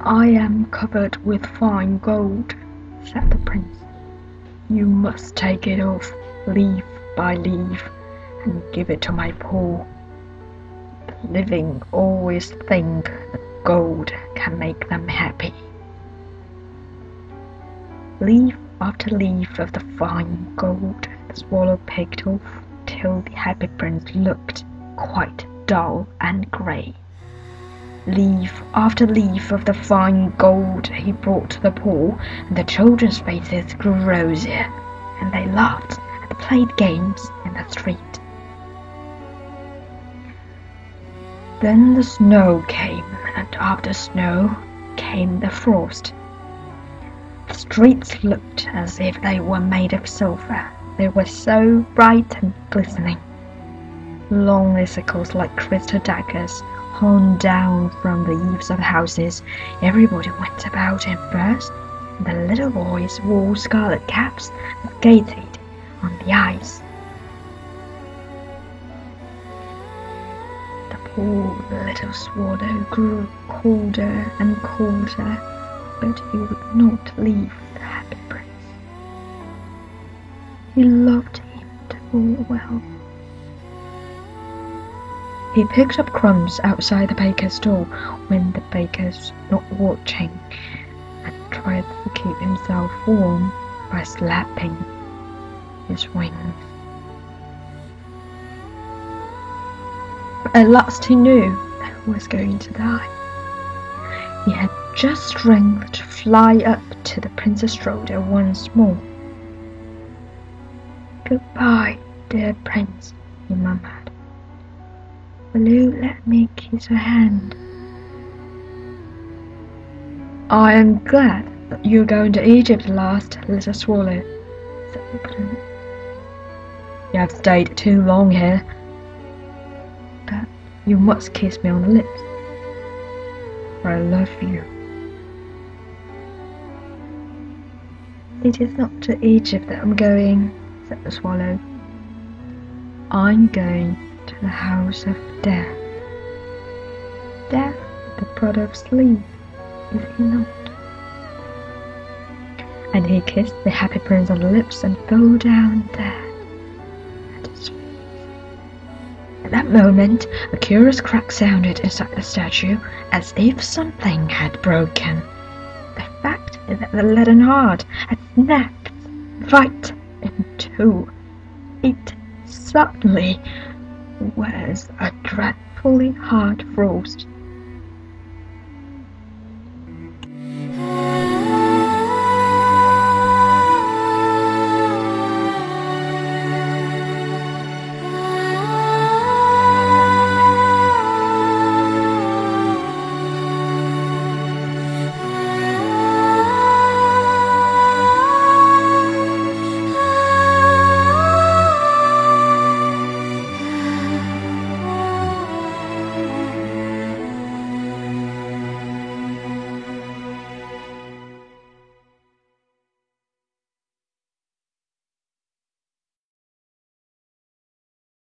I am covered with fine gold, said the prince. You must take it off, leaf by leaf, and give it to my poor. The living always think that gold can make them happy. Leaf after leaf of the fine gold the swallow picked off till the happy prince looked quite dull and grey. Leaf after leaf of the fine gold he brought to the poor, and the children's faces grew rosier, and they laughed and played games in the street. Then the snow came, and after snow came the frost. The streets looked as if they were made of silver, they were so bright and glistening. Long icicles like crystal daggers hung down from the eaves of houses. Everybody went about in and the little boys wore scarlet caps and skated on the ice. The poor little swallow grew colder and colder, but he would not leave the happy prince. He loved him too well. He picked up crumbs outside the baker's door when the baker's not watching and tried to keep himself warm by slapping his wings. At last he knew he was going to die. He had just strength to fly up to the Prince's shoulder once more. Goodbye, dear prince, he murmured. You let me kiss your hand? I am glad that you're going to Egypt last, little swallow, said the. You have stayed too long here, but you must kiss me on the lips, for I love you. It is not to Egypt that I'm going, said the swallow. I'm going the house of death. Death, the brother of sleep, is he not? And he kissed the happy prince on the lips and fell down dead at his feet. At that moment, a curious crack sounded inside the statue, as if something had broken. The fact is that the leaden heart had snapped right in two. It suddenly was a dreadfully hard frost